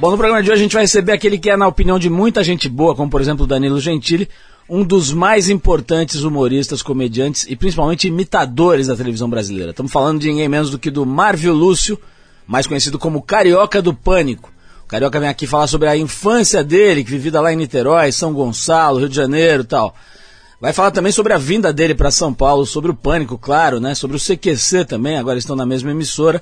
Bom, no programa de hoje a gente vai receber aquele que é, na opinião de muita gente boa, como por exemplo Danilo Gentili, um dos mais importantes humoristas, comediantes e principalmente imitadores da televisão brasileira. Estamos falando de ninguém menos do que do Marvio Lúcio, mais conhecido como Carioca do Pânico. O Carioca vem aqui falar sobre a infância dele, que vivida lá em Niterói, São Gonçalo, Rio de Janeiro tal. Vai falar também sobre a vinda dele para São Paulo, sobre o Pânico, claro, né? Sobre o CQC também, agora estão na mesma emissora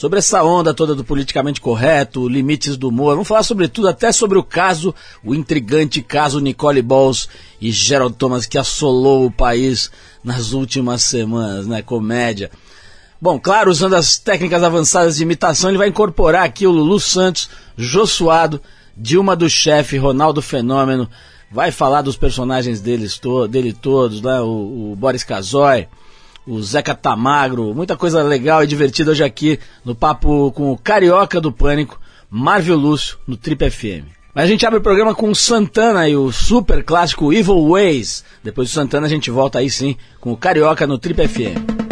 sobre essa onda toda do politicamente correto, limites do humor. Vamos falar sobre tudo, até sobre o caso, o intrigante caso Nicole Balls e Gerald Thomas que assolou o país nas últimas semanas, né? Comédia. Bom, claro, usando as técnicas avançadas de imitação, ele vai incorporar aqui o Lulu Santos, Josuado, Dilma do Chefe, Ronaldo Fenômeno, vai falar dos personagens deles to dele todos, né? o, o Boris Casoy, o Zeca Tamagro, muita coisa legal e divertida hoje aqui no papo com o Carioca do Pânico, Marvel Lúcio, no Trip FM. Mas a gente abre o programa com o Santana e o super clássico Evil Ways. Depois do Santana a gente volta aí sim com o Carioca no Trip FM.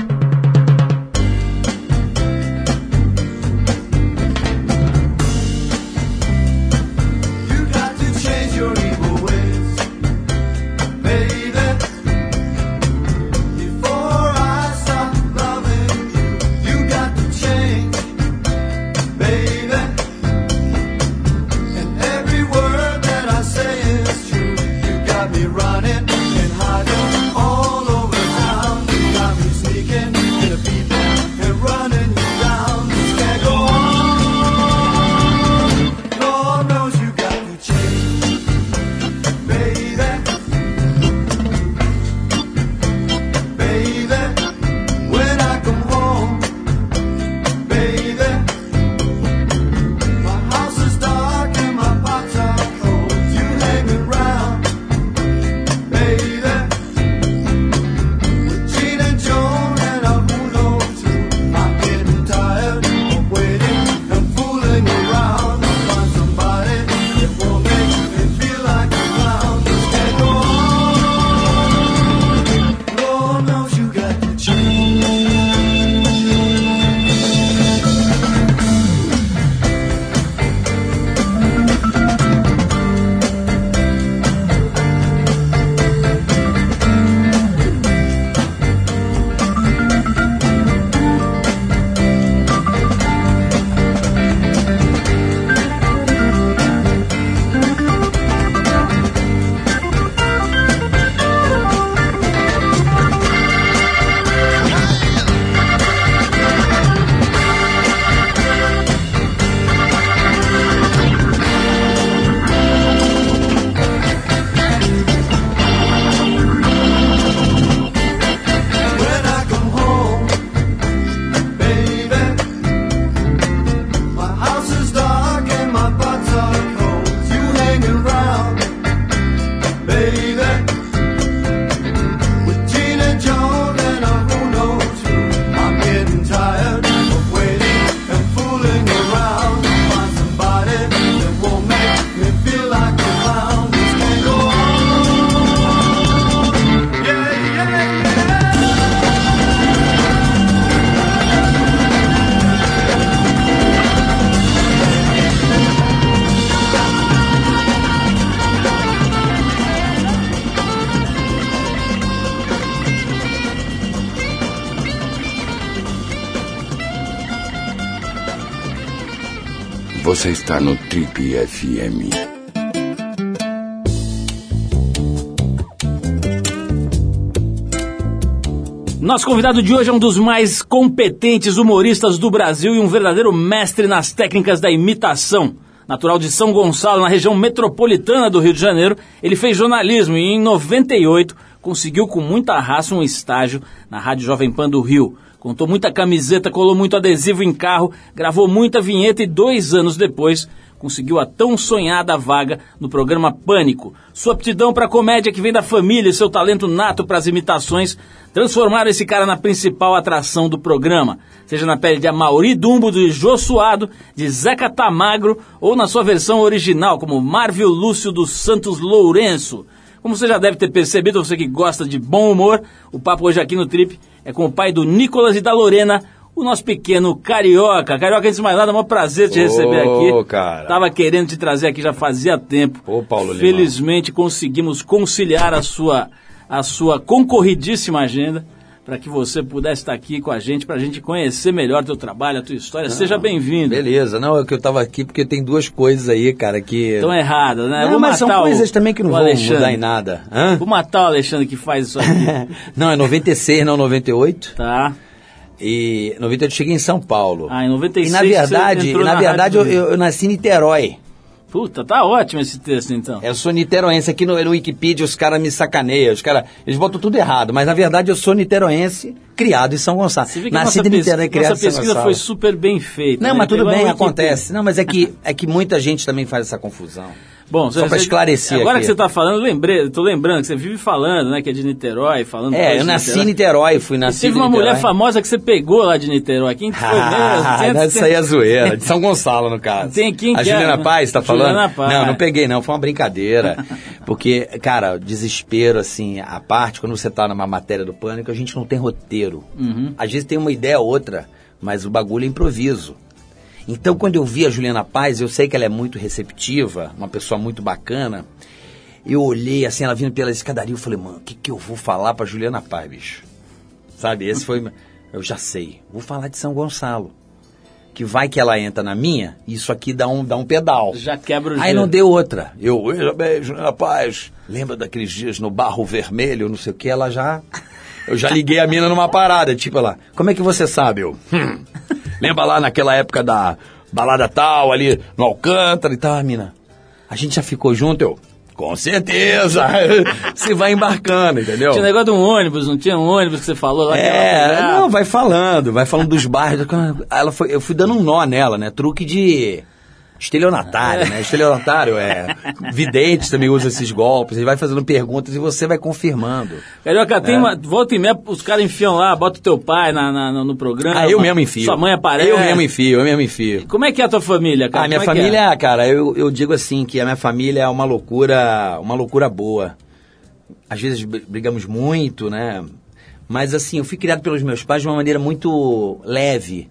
Você está no Trip FM. Nosso convidado de hoje é um dos mais competentes humoristas do Brasil e um verdadeiro mestre nas técnicas da imitação. Natural de São Gonçalo, na região metropolitana do Rio de Janeiro, ele fez jornalismo e em 98 conseguiu com muita raça um estágio na Rádio Jovem Pan do Rio. Contou muita camiseta, colou muito adesivo em carro, gravou muita vinheta e dois anos depois conseguiu a tão sonhada vaga no programa Pânico. Sua aptidão para comédia que vem da família e seu talento nato para as imitações transformaram esse cara na principal atração do programa. Seja na pele de Amauri Dumbo, de Jô Suado, de Zeca Tamagro ou na sua versão original como Marvel Lúcio dos Santos Lourenço. Como você já deve ter percebido, você que gosta de bom humor, o papo hoje aqui no Trip é com o pai do Nicolas e da Lorena, o nosso pequeno Carioca. Carioca, antes de mais nada, é um prazer te receber aqui. cara. Tava querendo te trazer aqui já fazia tempo. Ô, Paulo Lima. Felizmente conseguimos conciliar a sua, a sua concorridíssima agenda para que você pudesse estar aqui com a gente, para a gente conhecer melhor teu trabalho, a tua história. Seja bem-vindo. Beleza, não, é que eu tava aqui porque tem duas coisas aí, cara, que. Estão erradas, né? Não, Vou mas são o- coisas também que não vão Alexandre. mudar em nada. Hã? Vou matar o Alexandre que faz isso aqui. não, é 96, não 98. tá? E 98 eu cheguei em São Paulo. Ah, em 96 E na verdade, na na verdade eu, eu- eu nasci em Niterói. Puta, tá ótimo esse texto então. Eu sou niteroense. Aqui no, no Wikipedia os caras me sacaneiam. Os caras, eles botam tudo errado. Mas na verdade eu sou niteroense, criado em São Gonçalo. Você vê que Nascido nossa, em Niterói, pesquisa, criado nossa em São pesquisa Gonçalo. foi super bem feita. Não, né? mas tudo bem, acontece. Não, mas é que, é que muita gente também faz essa confusão. Bom, Só pra esclarecer Agora aqui. que você tá falando, eu lembrei, tô lembrando que você vive falando, né, que é de Niterói, falando É, eu nasci em Niterói, fui nascido teve uma Niterói. mulher famosa que você pegou lá de Niterói. Quem foi Ah, mesmo? Tem- isso aí é zoeira. De São Gonçalo, no caso. Tem quem A que é, Juliana né? Paz, tá falando? Juliana Paz. Não, não peguei não, foi uma brincadeira. Porque, cara, desespero, assim, a parte, quando você tá numa matéria do pânico, a gente não tem roteiro. Uhum. Às vezes tem uma ideia ou outra, mas o bagulho é improviso. Então, quando eu vi a Juliana Paz, eu sei que ela é muito receptiva, uma pessoa muito bacana. Eu olhei, assim, ela vindo pela escadaria, eu falei, mano, o que, que eu vou falar pra Juliana Paz, bicho? Sabe, esse foi. Eu já sei. Vou falar de São Gonçalo. Que vai que ela entra na minha, isso aqui dá um, dá um pedal. Já quebra o Aí gelo. não deu outra. Eu, veja bem, Juliana Paz, lembra daqueles dias no Barro Vermelho, não sei o que, ela já. Eu já liguei a mina numa parada, tipo ela, como é que você sabe? Eu, "Hum, lembra lá naquela época da balada tal, ali no Alcântara e tal, mina. A gente já ficou junto, eu. Com certeza! Você vai embarcando, entendeu? Tinha negócio de um ônibus, não tinha um ônibus que você falou lá? É, não, vai falando, vai falando dos bairros. Ela foi, eu fui dando um nó nela, né? Truque de estelionatário, né? Estelionatário é. Vidente também usa esses golpes. Ele vai fazendo perguntas e você vai confirmando. Carioca, tem É. uma. Volta e meia, os caras enfiam lá, bota o teu pai na, na- no, programa. Ah, eu mesmo enfio. Sua mãe aparece. Eu mesmo enfio, eu mesmo enfio. Como é que é a tua família, cara? A minha Como é que é? família, cara, eu, eu digo assim que a minha família é uma loucura, uma loucura boa. Às vezes br- brigamos muito, né? Mas assim, eu fui criado pelos meus pais de uma maneira muito leve.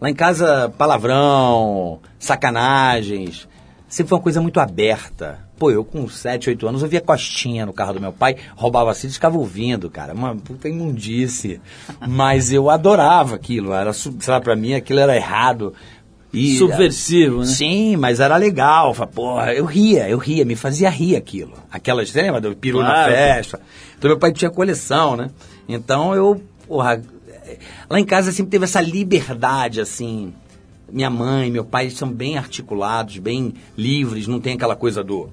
Lá em casa, palavrão, sacanagens. Sempre foi uma coisa muito aberta. Pô, eu com 7, 8 anos, eu via costinha no carro do meu pai, roubava assim e ficava ouvindo, cara. Uma puta imundice. Mas eu adorava aquilo. Era, sei lá, pra mim aquilo era errado. E, Subversivo, né? Sim, mas era legal. Porra, eu ria, eu ria, me fazia rir aquilo. Aquelas, você lembra do peru na Claro. festa? Então meu pai tinha coleção, né? Então eu, porra, lá em casa sempre teve essa liberdade, assim. Minha mãe, meu pai eles são bem articulados, bem livres, não tem aquela coisa do,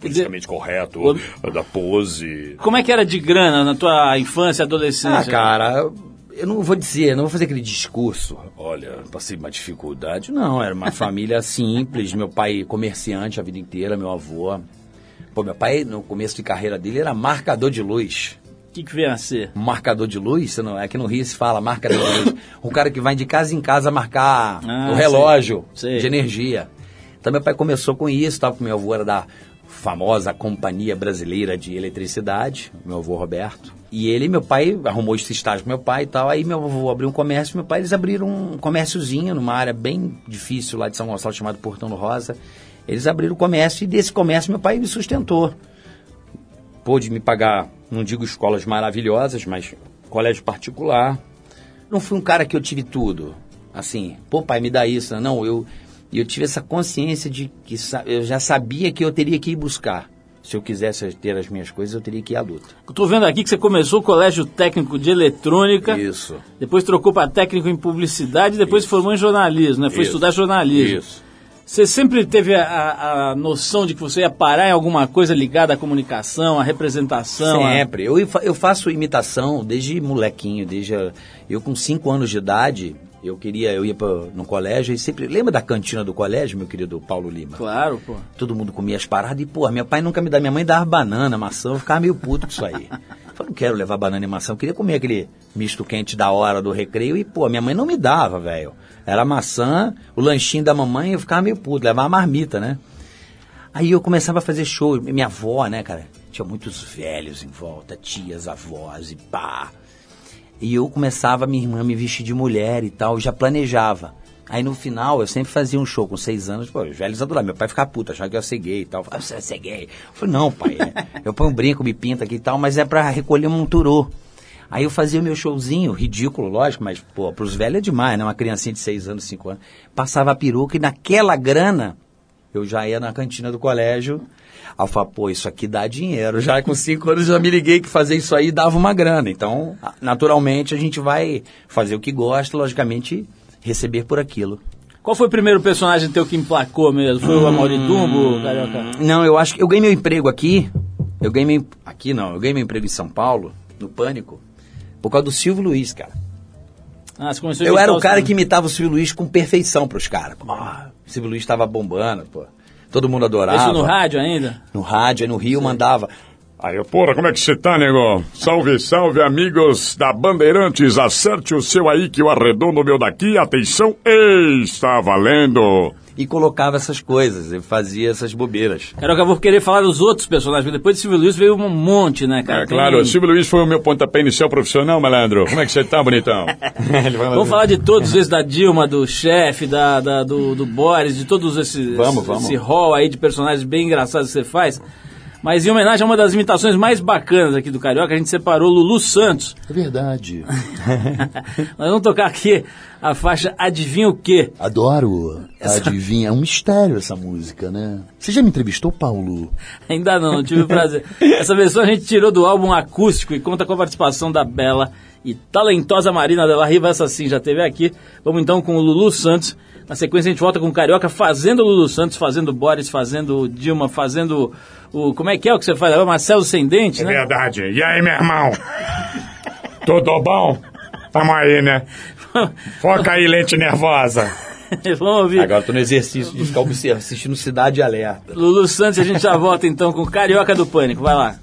politicamente correto, da pose. Como é que era de grana na tua infância, adolescência? Ah, cara, eu não vou dizer, não vou fazer aquele discurso. Olha, passei uma dificuldade. Não, era uma família simples. Meu pai comerciante a vida inteira, meu avô. Pô, meu pai, no começo de carreira dele, era marcador de luz. O que, que vem a ser? Marcador de luz, não, aqui no Rio se fala marcador de luz. Um cara que vai de casa em casa marcar Ah, o relógio sei, sei. de energia. Então meu pai começou com isso, tava com meu avô era da famosa Companhia Brasileira de Eletricidade, meu avô Roberto. E ele, meu pai, arrumou esse estágio pro meu pai e tal. Aí meu avô abriu um comércio, meu pai, eles abriram um comérciozinho numa área bem difícil lá de São Gonçalo, chamado Portão do Rosa. Eles abriram o comércio e desse comércio meu pai me sustentou pôde me pagar, não digo escolas maravilhosas, mas colégio particular. Não fui um cara que eu tive tudo. Assim, pô, pai, me dá isso. Não, eu, eu tive essa consciência de que eu já sabia que eu teria que ir buscar. Se eu quisesse ter as minhas coisas, eu teria que ir à luta. Tô vendo aqui que você começou o colégio técnico de eletrônica. Isso. Depois trocou para técnico em publicidade, depois Isso. formou em jornalismo, né? Foi Isso. estudar jornalismo. Isso. Você sempre teve a, a- a noção de que você ia parar em alguma coisa ligada à comunicação, à representação? a- Sempre. Eu, fa- eu faço imitação desde molequinho, desde a- eu com 5 anos de idade, eu queria, eu ia pra, no colégio e sempre. Lembra da cantina do colégio, meu querido Paulo Lima? Claro, pô. Todo mundo comia as paradas e, pô, meu pai nunca me dá, minha mãe dava banana, maçã, eu ficava meio puto com isso aí. Eu falei, não quero levar banana e maçã, eu queria comer aquele misto quente da hora do recreio e, pô, minha mãe não me dava, velho. Era maçã, o lanchinho da mamãe, eu ficava meio puto, levava a marmita, né? Aí eu começava a fazer show, minha avó, né, cara? Tinha muitos velhos em volta, tias, avós e pá. E eu começava, minha irmã me vestir de mulher e tal, já planejava. Aí no final, eu sempre fazia um show com seis anos, pô, os velhos adoravam. Meu pai ficava puto, achava que eu ia ser gay e tal. Falava, você vai ser gay? Eu falei, não, pai, é, eu ponho um brinco, me pinta aqui e tal, mas é pra recolher um turô. Aí eu fazia o meu showzinho, ridículo, lógico, mas, pô, pros velhos é demais, né? Uma criancinha de seis anos, cinco anos. Passava a peruca e naquela grana, eu já ia na cantina do colégio. Aí eu falava, pô, isso aqui dá dinheiro. Já com cinco anos eu já me liguei que fazer isso aí dava uma grana. Então, naturalmente, a gente vai fazer o que gosta, logicamente, receber por aquilo. Qual foi o primeiro personagem teu que emplacou mesmo? Foi o Amaury Dumbo, Carioca? Não, eu acho que eu ganhei meu emprego aqui. Eu ganhei meu, aqui não, eu ganhei meu emprego em São Paulo, no Pânico, por causa do Silvio Luiz, cara. Ah, você começou a Eu era o os- cara que imitava o Silvio Luiz com perfeição pros caras. Pô, o Silvio Luiz tava bombando, pô. Todo mundo adorava. Isso no rádio ainda? No rádio, aí no Rio mandava. Aí, eu, porra, como é que você tá, nego? Salve, salve, amigos da Bandeirantes. Acerte o seu aí que eu arredondo o meu daqui. Atenção, ei, está valendo. E colocava essas coisas, ele fazia essas bobeiras. Carioca, eu vou querer falar dos outros personagens, porque depois de Silvio Luiz veio um monte, né, cara? É claro, Tem- o Silvio Luiz foi o meu pontapé inicial profissional, malandro. Como é que você tá, bonitão? Vamos falar de todos esses, da Dilma, do chefe, da, da- do, do Boris, de todos esses Vamos, vamos. esse rol aí de personagens bem engraçados que você faz. Mas em homenagem a uma das imitações mais bacanas aqui do Carioca, a gente separou Lulu Santos. É verdade. Nós vamos tocar aqui a faixa Adivinha o Quê? Adoro. Adivinha, é um mistério essa música, né? Você já me entrevistou, Paulo? Ainda não, não tive o prazer. Essa versão a gente tirou do álbum acústico e conta com a participação da bela e talentosa Marina Della Riva, essa sim já teve aqui. Vamos então com o Lulu Santos. Na sequência a gente volta com o Carioca fazendo o Lulu Santos, fazendo o Boris, fazendo o Dilma, fazendo o... Como é que é o que você faz agora? Marcelo Sem Dente, É né? verdade. E aí, meu irmão? Tudo bom? Tamo aí, né? Foca aí, lente nervosa. Vamos ouvir. Agora tô no exercício de ficar observando, assistindo Cidade Alerta. Lulu Santos a gente já volta então com o Carioca do Pânico. Vai lá.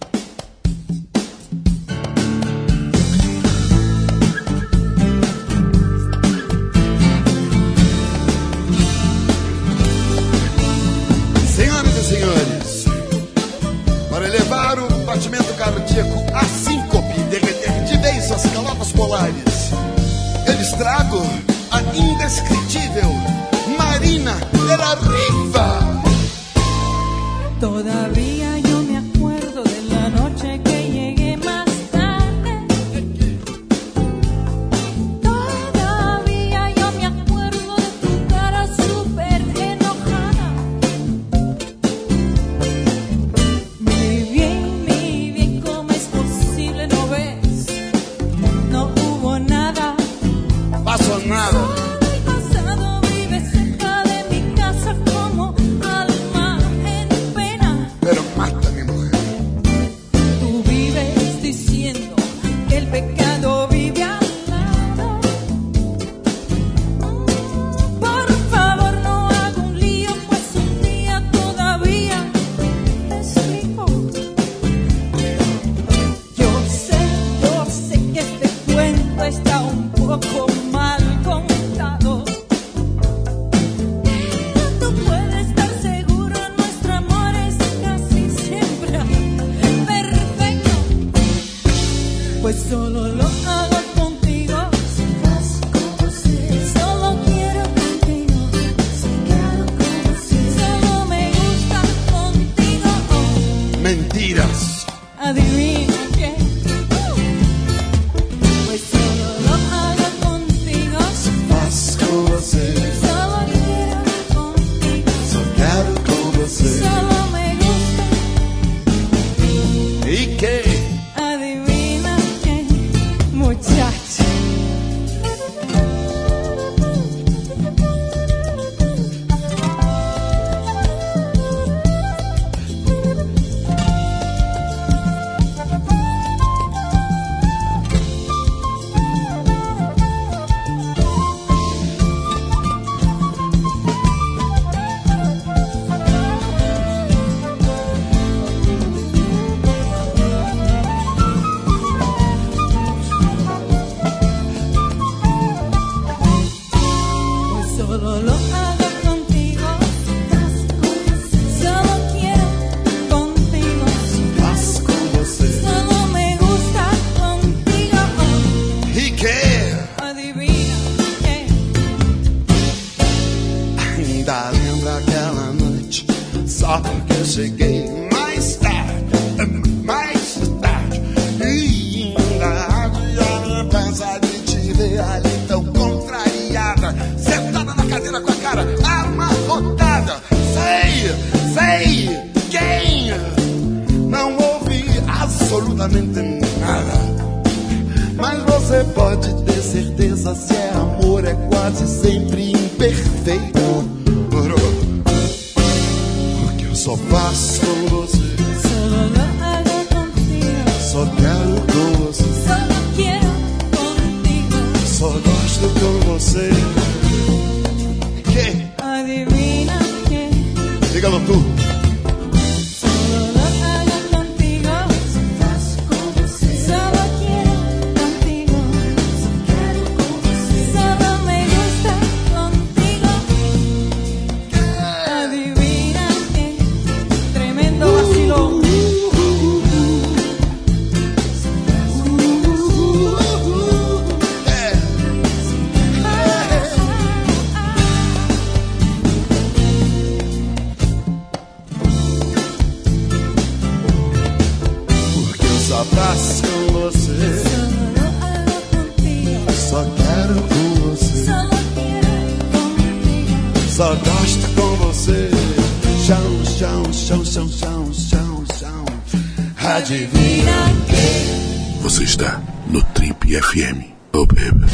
Adivinha quem? Você está no Trip FM. Oh, baby.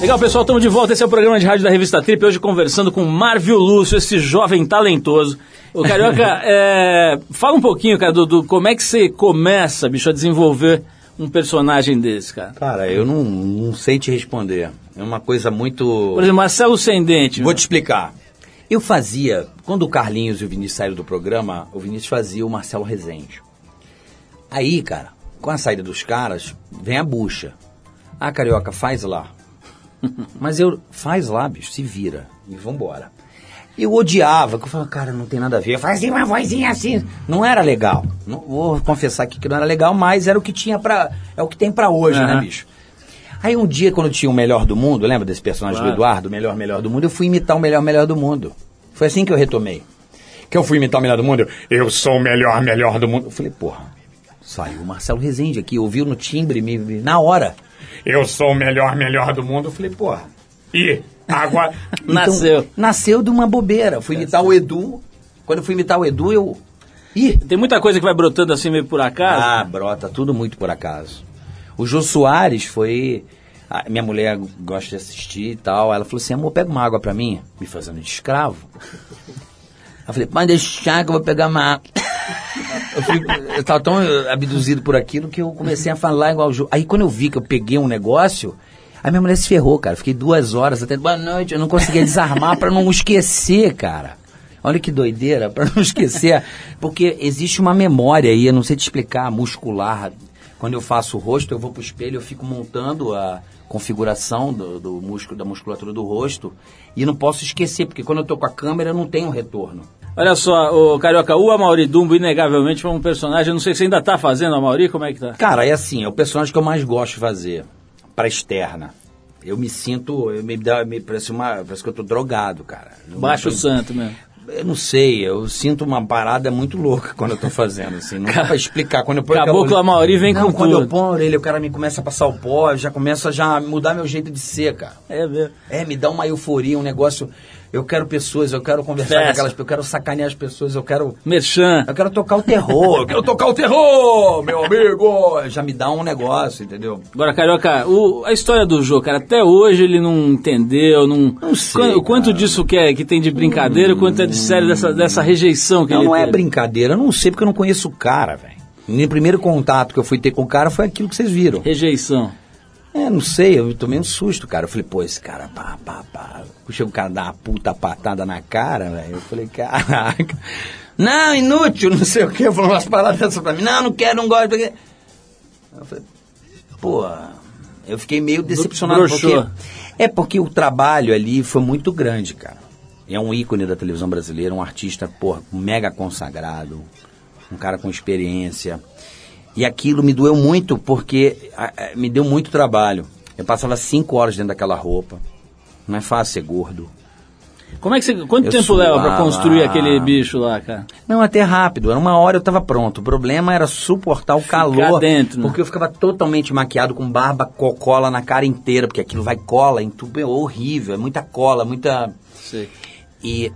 Legal, pessoal, estamos de volta. Esse é o programa de rádio da revista Trip. Hoje conversando com Marvio Lúcio, esse jovem talentoso. Ô, Carioca, é, fala um pouquinho, cara, do, do como é que você começa, bicho, a desenvolver um personagem desse, cara. Cara, eu não, não sei te responder. É uma coisa muito. Por exemplo, Marcelo Sem Dente. Vou te explicar. Eu fazia, quando o Carlinhos e o Vinícius saíram do programa, o Vinícius fazia o Marcelo Rezende. Aí, cara, com a saída dos caras, vem a bucha. Ah, Carioca, faz lá. Mas eu, faz lá, bicho, se vira. E vambora. Eu odiava, que eu falava, cara, não tem nada a ver. Fazia uma vozinha assim. Não era legal. Não, vou confessar aqui que não era legal, mas era o que tinha pra. É o que tem pra hoje, né, Aham. bicho? Aí um dia, quando tinha o Melhor do Mundo, lembra desse personagem Claro. do Eduardo, o Melhor Melhor do Mundo, eu fui imitar o Melhor Melhor do Mundo. Foi assim que eu retomei. Que eu fui imitar o Melhor do Mundo, eu, eu sou o Melhor Melhor do Mundo. Eu falei, porra, saiu o Marcelo Rezende aqui, ouviu no timbre, me, me- na hora. Eu sou o Melhor Melhor do Mundo. Eu falei, porra, e agora... Nasceu. Então, nasceu de uma bobeira. Fui imitar o Edu. Quando eu fui imitar o Edu, eu... Ih, Tem muita coisa que vai brotando assim meio por acaso. ah, brota, tudo muito por acaso. O Jô Soares foi. a minha mulher gosta de assistir e tal. Ela falou assim: amor, pega uma água pra mim, me fazendo de escravo. Eu falei, pode deixar que eu vou pegar uma água. Eu, fui, eu tava tão abduzido por aquilo que eu comecei a falar igual o Jô. Aí quando eu vi que eu peguei um negócio, aí minha mulher se ferrou, cara. Fiquei duas horas até boa noite, eu não conseguia desarmar pra não esquecer, cara. Olha que doideira, pra não esquecer. Porque existe uma memória aí, eu não sei te explicar, muscular. Quando eu faço o rosto, eu vou pro espelho, eu fico montando a configuração do, do músculo, da musculatura do rosto. E não posso esquecer, porque quando eu tô com a câmera, eu não tenho retorno. Olha só, o Carioca, o Amaury Dumbo, inegavelmente, foi um personagem. eu Não sei se você ainda tá fazendo, Amaury, como é que tá? Cara, é assim, é o personagem que eu mais gosto de fazer. Pra externa. Eu me sinto, eu me dá, me parece uma, parece que eu tô drogado, cara. Eu Baixo tô- santo mesmo. Eu não sei, eu sinto uma parada muito louca quando eu tô fazendo, assim. Não dá pra explicar. Quando eu ponho Caboclo aquela- Amaury vem não, com quando tudo. eu ponho a orelha, o cara me começa a passar o pó, já começa já a mudar meu jeito de ser, cara. É mesmo. É, me dá uma euforia, um negócio. Eu quero pessoas, eu quero conversar Festa. com aquelas pessoas, eu quero sacanear as pessoas, eu quero. Merchan. Eu quero tocar o terror, eu quero tocar o terror, meu amigo! Já me dá um negócio, entendeu? Agora, Carioca, o- a história do jogo, cara, até hoje ele não entendeu, não... Não sei, Quanto- o quanto disso que, é, que tem de brincadeira, o quanto é de sério dessa, dessa rejeição que Não, ele não é teve. brincadeira, eu não sei porque eu não conheço o cara, velho. O primeiro contato que eu fui ter com o cara foi aquilo que vocês viram. Rejeição. É, não sei, eu tomei um susto, cara. Eu falei, pô, esse cara, pá, pá, pá. Chega o cara dar uma puta patada na cara, velho. Eu falei, caraca. Não, inútil, não sei o quê. Falou umas palavras dessas pra mim. Não, não quero, não gosto. porque- Eu falei, pô, eu fiquei meio decepcionado. Broxou. Porque, é porque o trabalho ali foi muito grande, cara. É um ícone da televisão brasileira, um artista, porra, mega consagrado, um cara com experiência. E aquilo me doeu muito porque ah, eh, me deu muito trabalho. Eu passava cinco horas dentro daquela roupa. Não é fácil ser gordo. Como é que você. Quanto Eu tempo leva pra suava. construir aquele bicho lá, cara? Não, até rápido. Era uma hora eu tava pronto. O problema era suportar o calor. dentro, né? Porque eu ficava totalmente maquiado com barba, co- cola na cara inteira, porque aquilo vai cola em tudo. É horrível. É muita cola, muita. Sei. E.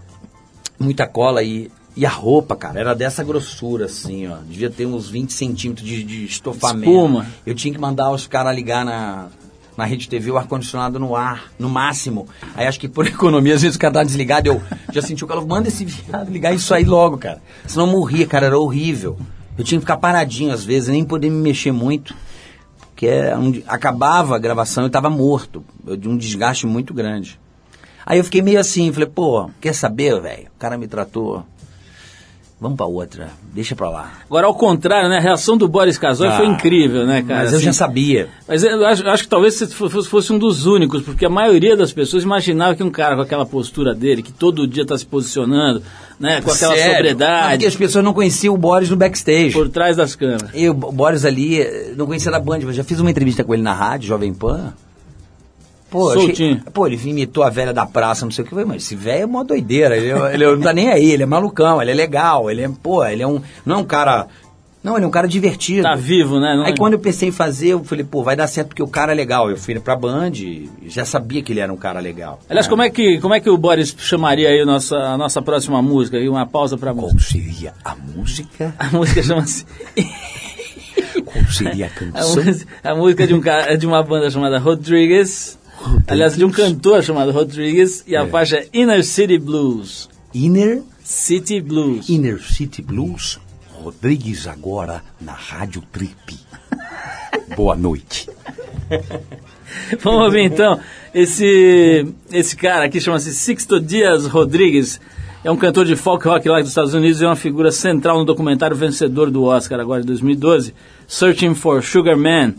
Muita cola e. E a roupa, cara, era dessa grossura, assim, ó. Devia ter uns 20 centímetros de, de estofamento. Espuma. Eu tinha que mandar os caras ligar na, na rede TV o ar-condicionado no ar, no máximo. Aí acho que por economia, às vezes o cara tava desligado, eu já senti o calor, manda esse viado ligar isso aí logo, cara. Senão eu morria, cara, era horrível. Eu tinha que ficar paradinho às vezes, nem poder me mexer muito. Porque é um- acabava a gravação e eu tava morto, eu, de um desgaste muito grande. Aí eu fiquei meio assim, falei, pô, quer saber, velho? O cara me tratou. Vamos pra outra, deixa pra lá. Agora, ao contrário, né? A reação do Boris Casoy Ah, foi incrível, né, cara? Mas eu Assim, já sabia. Mas eu acho, acho que talvez você fosse, fosse um dos únicos, porque a maioria das pessoas imaginava que um cara com aquela postura dele, que todo dia está se posicionando, né, com aquela Sério? Sobriedade, Porque as pessoas não conheciam o Boris no backstage. por trás das câmeras. Eu, o Boris ali, eh, não conhecia da Band, mas já fiz uma entrevista com ele na rádio, Jovem Pan. Pô, achei- pô, ele imitou a velha da praça, não sei o que. Mas esse velho é mó doideira. Ele, ele não tá nem aí, ele é malucão, ele é legal, ele é, pô, ele é um. Não é um cara. Não, ele é um cara divertido. Tá vivo, né? Não Aí é? quando eu pensei em fazer, eu falei, pô, vai dar certo porque o cara é legal. Eu fui pra Band e já sabia que ele era um cara legal. Aliás, como é, que, como é que o Boris chamaria aí a nossa, a nossa próxima música? Aí uma pausa pra música. Qual seria a música? A música chama-se. Qual seria a A, canção? música- a música de, um de uma banda chamada Rodrigues. Aliás, de um cantor chamado Rodrigues. E a faixa é Inner City Blues. Inner, City Blues. Inner City Blues. Rodrigues agora na Rádio Trip. Boa noite. Vamos ouvir então. Esse, esse cara aqui chama-se Sixto Dias Rodrigues. É um cantor de folk rock lá dos Estados Unidos e é uma figura central no documentário vencedor do Oscar agora de 2012, Searching for Sugar Man.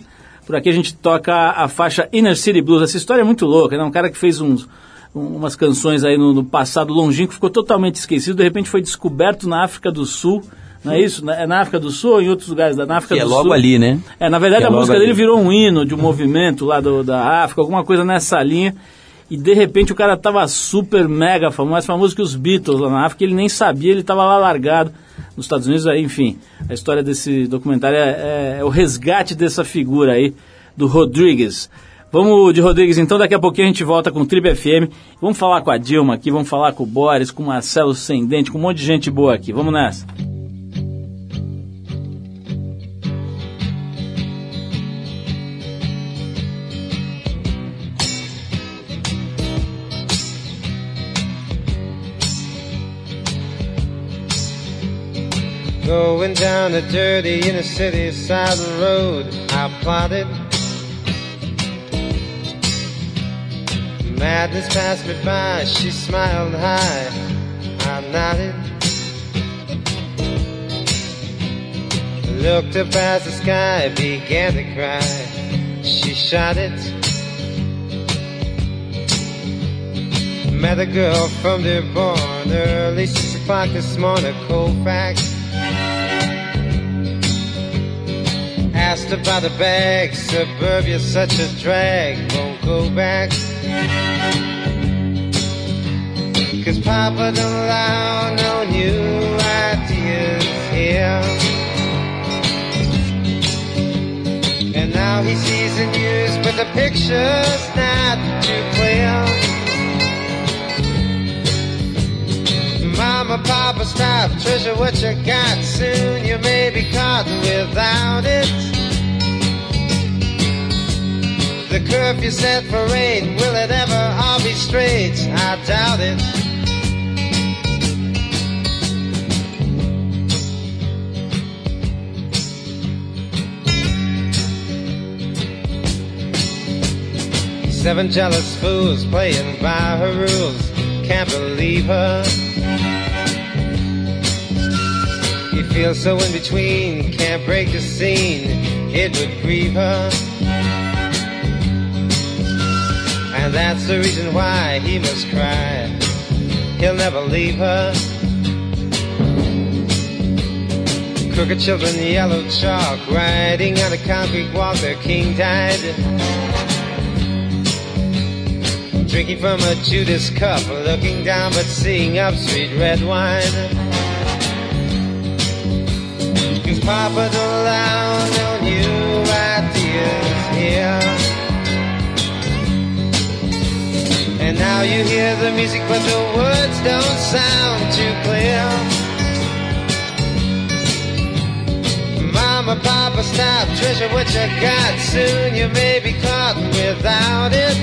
Por aqui a gente toca a, faixa Inner City Blues. Essa história é muito louca, né? Um cara que fez uns, um- umas canções aí no, no passado longínquo, ficou totalmente esquecido, de repente foi descoberto na África do Sul. Não é isso? É na África do Sul ou em outros lugares da África Que é do logo Sul? ali, né? É, na verdade Que é a logo música ali. dele virou um hino de um movimento lá do- da África, alguma coisa nessa linha. E de repente o cara tava super mega famoso, mais famoso que os Beatles lá na África, ele nem sabia, ele tava lá largado nos Estados Unidos. Enfim, a história desse documentário é, é- é o resgate dessa figura aí, do Rodrigues. Vamos de Rodrigues, então daqui a pouquinho a gente volta com o Trip FM. Vamos falar com a Dilma aqui, vamos falar com o Boris, com o Marcelo Sendente, com um monte de gente boa aqui. Vamos nessa. Going down a dirty inner city side of road, I plotted. Madness passed me by, she smiled high, I nodded. Looked up as the sky began to cry, she shot it. Met a girl from Dearborn early six o'clock this morning, Colfax. Asked about the bag, suburbia's such a drag, won't go back. Cause Papa don't allow no new ideas here. And now he sees the news, but the picture's not too clear. Mama, Papa, stop, treasure what you got. Soon you may be caught without it. The curfew set for eight, will it ever all be straight? I doubt it. Seven jealous fools playing by her rules. Can't believe her. You feel so in between, can't break the scene. It would grieve her. That's the reason why he must cry. He'll never leave her. Crooked children, yellow chalk, riding on a concrete walk, their king died. Drinking from a Judas cup, looking down but seeing up, sweet red wine. Cause Papa don't allow now you hear the music, but the words don't sound too clear. Mama, Papa, stop, treasure what you got. Soon you may be caught without it.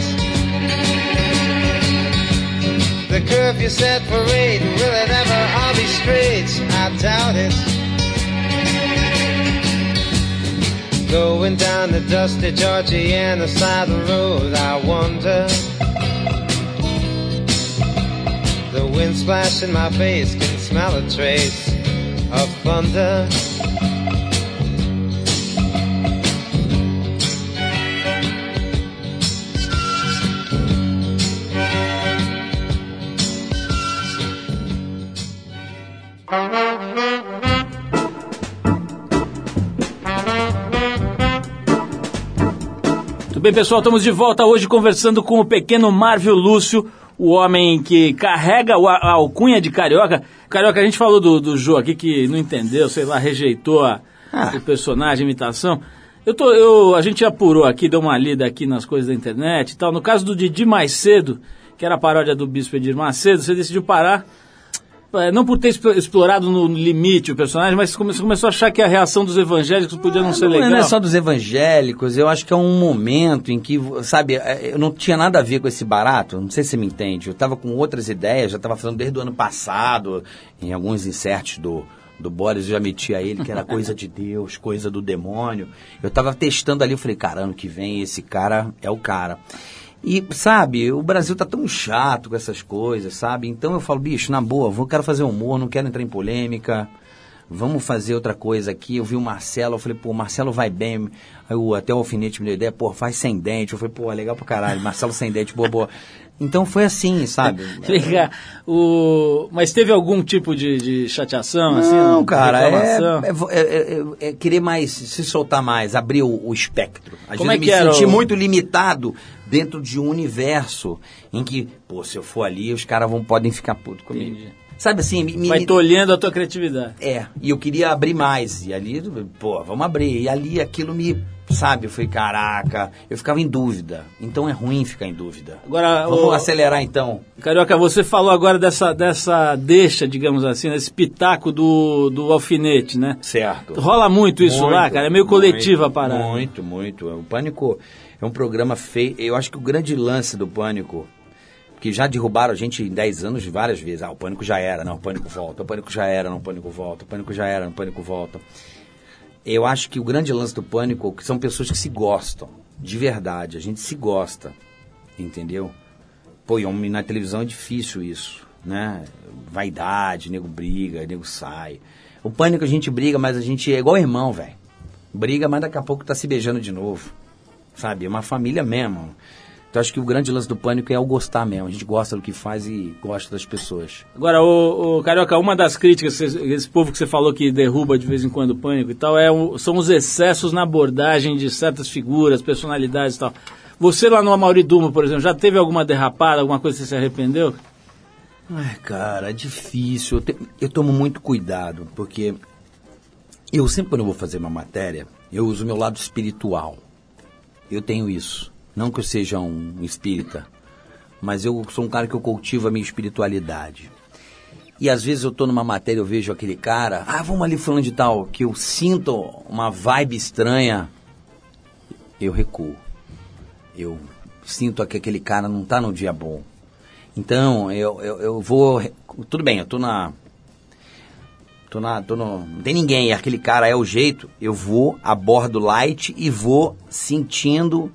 The curfew set for eight, will it ever all be straight? I doubt it. Going down the dusty Georgiana side of the road, I wonder. The wind splash in my face can smell a trace of thunder. Tudo bem, pessoal? Estamos de volta hoje conversando com o pequeno Marvio Lúcio, o homem que carrega a alcunha de carioca. Carioca, a gente falou do, do Jô aqui que não entendeu, sei lá, rejeitou a, Ah. o personagem, a imitação. Eu tô, eu, a gente apurou aqui, deu uma lida aqui nas coisas da internet e tal. No caso do Didi Mais Cedo, que era a paródia do Bispo Edir Macedo, você decidiu parar não por ter explo- explorado no limite o personagem, mas você começou a achar que a reação dos evangélicos podia não ser não, legal. não é só dos evangélicos, eu acho que é um momento em que, sabe, é, eu não tinha nada a ver com esse barato, não sei se você me entende. Eu estava com outras ideias, já estava falando desde o ano passado, em alguns inserts do, do Boris, eu já meti a ele que era coisa de Deus, coisa do demônio. Eu estava testando ali, eu falei, cara, ano que vem esse cara é o cara. E, sabe, o Brasil tá tão chato com essas coisas, sabe? Então eu falo, bicho, na boa, vou, quero fazer humor, não quero entrar em polêmica. Vamos fazer outra coisa aqui. Eu vi o Marcelo, eu falei, pô, Marcelo vai bem. Aí o, até o alfinete me deu ideia, pô, faz sem dente. Eu falei, pô, legal pra caralho, Marcelo sem dente, boa, boa. Então foi assim, sabe? Liga, o... Mas teve algum tipo de, de chateação, assim? Não, cara, é, é, é- é- é querer mais, se soltar mais, abrir o, o espectro. Às Como vezes é eu que me era senti o- muito limitado dentro de um universo em que, pô, se eu for ali, os caras vão, podem ficar putos comigo. Entendi. Sabe assim, me, me- Vai tolhendo a tua criatividade. É, e eu queria abrir mais. E ali, pô, vamos abrir. E ali aquilo me, sabe, eu falei, caraca, eu ficava em dúvida. Então é ruim ficar em dúvida. Agora, Vamos o- acelerar então. Carioca, você falou agora dessa, dessa deixa, digamos assim, desse pitaco do, do alfinete, né? Certo. Rola muito isso lá, cara? É meio coletiva a muito, parada. Muito, muito. O Pânico é um programa feio. Eu acho que o grande lance do Pânico, que já derrubaram a gente em 10 anos várias vezes. Ah, o Pânico já era, não, o Pânico volta. O Pânico já era, não, o Pânico volta. O Pânico já era, não, o Pânico volta. Eu acho que o grande lance do Pânico que são pessoas que se gostam, de verdade. A gente se gosta, entendeu? Pô, e na televisão é difícil isso, né? Vaidade, nego briga, nego sai. O pânico a gente briga, mas a gente é igual irmão, velho. Briga, mas daqui a pouco tá se beijando de novo. Sabe? É uma família mesmo. Então acho que o grande lance do pânico é o gostar mesmo. A gente gosta do que faz e gosta das pessoas. Agora, o, o Carioca, uma das críticas, esse povo que você falou que derruba de vez em quando o pânico e tal, é são os excessos na abordagem de certas figuras, personalidades e tal. Você lá no Amauri Duma, por exemplo, já teve alguma derrapada, alguma coisa que você se arrependeu? Ai, cara, é difícil. Eu, te- eu tomo muito cuidado, porque eu sempre quando eu vou fazer uma matéria, eu uso o meu lado espiritual. Eu tenho isso. Não que eu seja um espírita, mas eu sou um cara que eu cultivo a minha espiritualidade. E às vezes eu tô numa matéria, eu vejo aquele cara, ah, vamos ali falando de tal, que eu sinto uma vibe estranha, eu recuo. Eu sinto que aquele cara não tá num dia bom. Então, eu, eu, eu vou. Tudo bem, eu tô na. Tô na. Tô no, não tem ninguém, aquele cara é o jeito. Eu vou, abordo light e vou sentindo,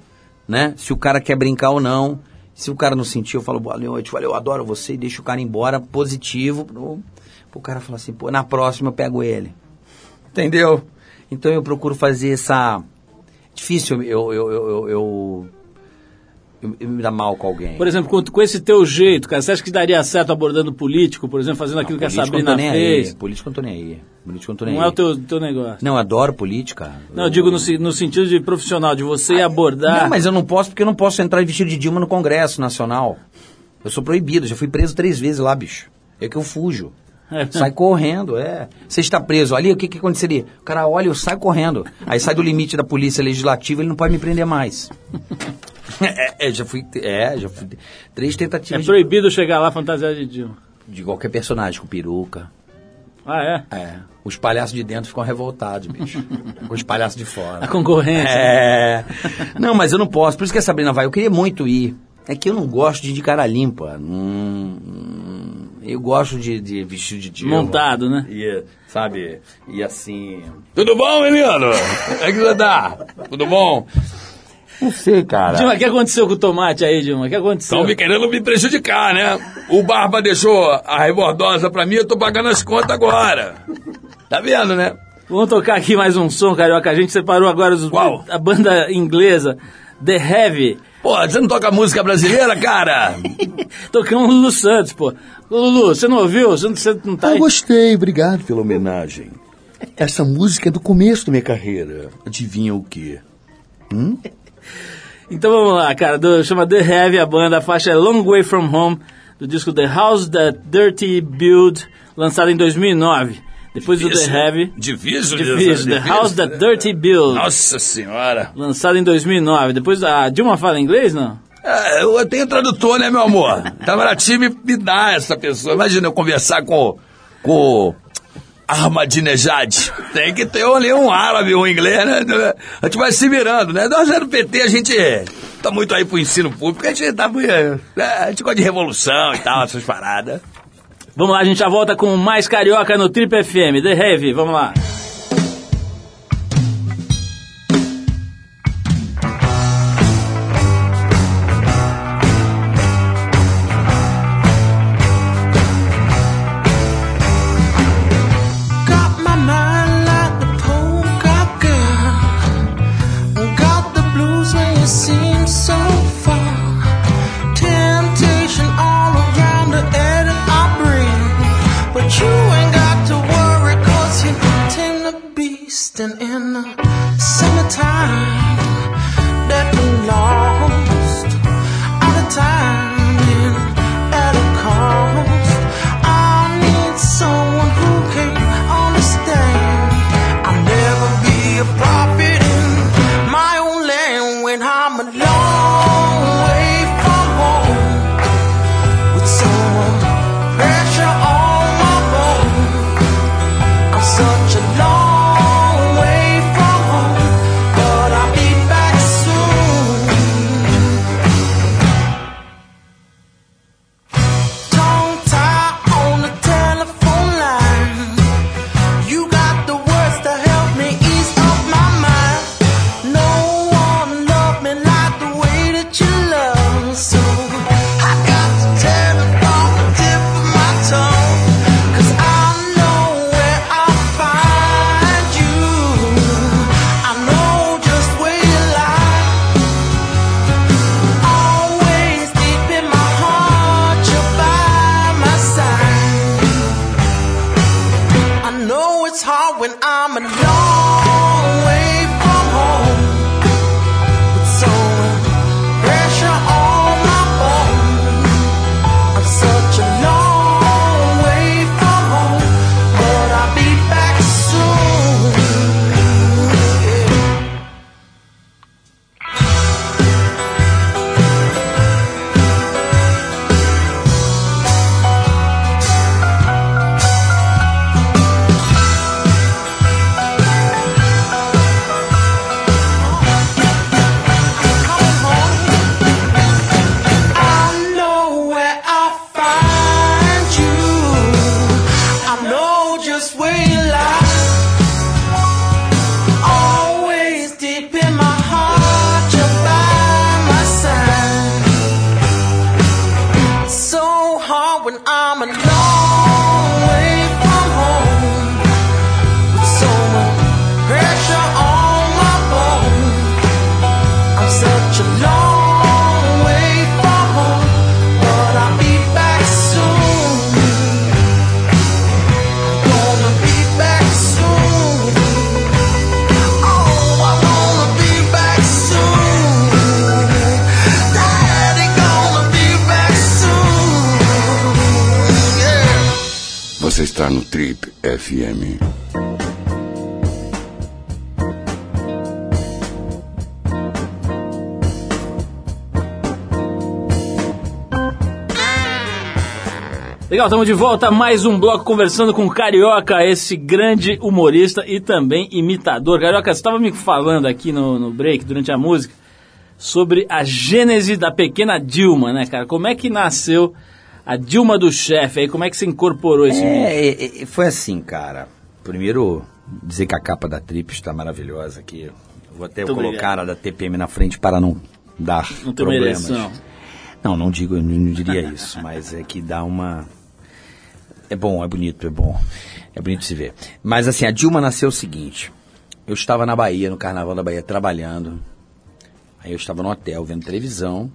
né? Se o cara quer brincar ou não. Se o cara não sentir, eu falo, boa noite, valeu, eu adoro você e deixo o cara embora positivo. Pro, pro cara falar assim, pô, na próxima eu pego ele. Entendeu? Então eu procuro fazer essa. Difícil eu, eu, eu, eu, eu eu, eu me dar mal com alguém. Por exemplo, com, com esse teu jeito, cara, você acha que daria certo abordando político, por exemplo, fazendo aquilo que a eu não Sabrina fez? Aí. Político eu não tô nem aí. Político eu não tô nem Não aí. é o teu, teu negócio. Não, eu adoro política. Não, eu digo no, no sentido de profissional, de você abordar. Não, mas eu não posso porque eu não posso entrar vestido de Dilma no Congresso Nacional. Eu sou proibido, já fui preso três vezes lá, bicho. É que eu fujo. É. Sai correndo, é. Você está preso ali, o que, que aconteceria? O cara olha, eu saio correndo. Aí sai do limite da polícia legislativa, ele não pode me prender mais. é, é, já fui. É, já fui. Três É tentativas de, proibido chegar lá fantasiado de Dilma. de qualquer personagem, com peruca. Ah, é? É. Os palhaços de dentro ficam revoltados, bicho. com os palhaços de fora. A concorrência. É. Não, mas eu não posso. Por isso que a Sabrina vai. Eu queria muito ir. É que eu não gosto de ir de cara limpa. Hum, hum, eu gosto de, de vestido de Dilma. Montado, né? E, sabe? E assim. Tudo bom, menino? Como é que você tá? Tudo bom? Não sei, cara. Dilma, o que aconteceu com o tomate aí, Dilma? O que aconteceu? Estão me querendo me prejudicar, né? O Barba deixou a rebordosa pra mim, eu tô pagando as contas agora. Tá vendo, né? Vamos tocar aqui mais um som, carioca. A gente separou agora os, Qual? a banda inglesa, The Heavy. Pô, você não toca música brasileira, cara? Tocamos Lulu Santos, pô. Lulu, você não ouviu? Você não, você não tá Eu gostei, obrigado pela homenagem. Essa música é do começo da minha carreira. Adivinha o quê? Então vamos lá, cara. Do, chama The Heavy, a banda. A faixa é Long Way From Home, do disco The House That Dirty Build, lançado em 2009. Depois do The Heavy. Difícil, Difícil, The House That Dirty Build, Nossa senhora. lançado em 2009. Depois a Dilma fala inglês, não? É, eu tenho tradutor, né, meu amor? Itamaraty me, me dá essa pessoa. Imagina eu conversar com com Ahmadinejad. Tem que ter ali um árabe, um inglês, né? A gente vai se virando, né? Nós é do PT, a gente tá muito aí pro ensino público, a gente tá né, A gente gosta de revolução e tal, essas paradas. Vamos lá, a gente já volta com mais carioca no Trip FM. The Heavy, vamos lá. Está no Trip FM. Legal, estamos de volta a mais um bloco conversando com o Carioca, esse grande humorista e também imitador. Carioca, você estava me falando aqui no, no break, durante a música, sobre a gênese da pequena Dilma, né, cara? Como é que nasceu a Dilma do chefe aí? Como é que você incorporou esse? É, é, é, foi assim, cara. Primeiro, dizer que a capa da Trip está maravilhosa aqui. Vou até Muito colocar obrigado. a da TPM na frente para não dar Não problemas. ereção. Não, não digo, eu não diria isso, mas é que dá uma. É bom, é bonito, é bom. É bonito se ver. Mas assim, a Dilma nasceu o seguinte. Eu estava na Bahia, no Carnaval da Bahia, trabalhando. Aí eu estava no hotel vendo televisão.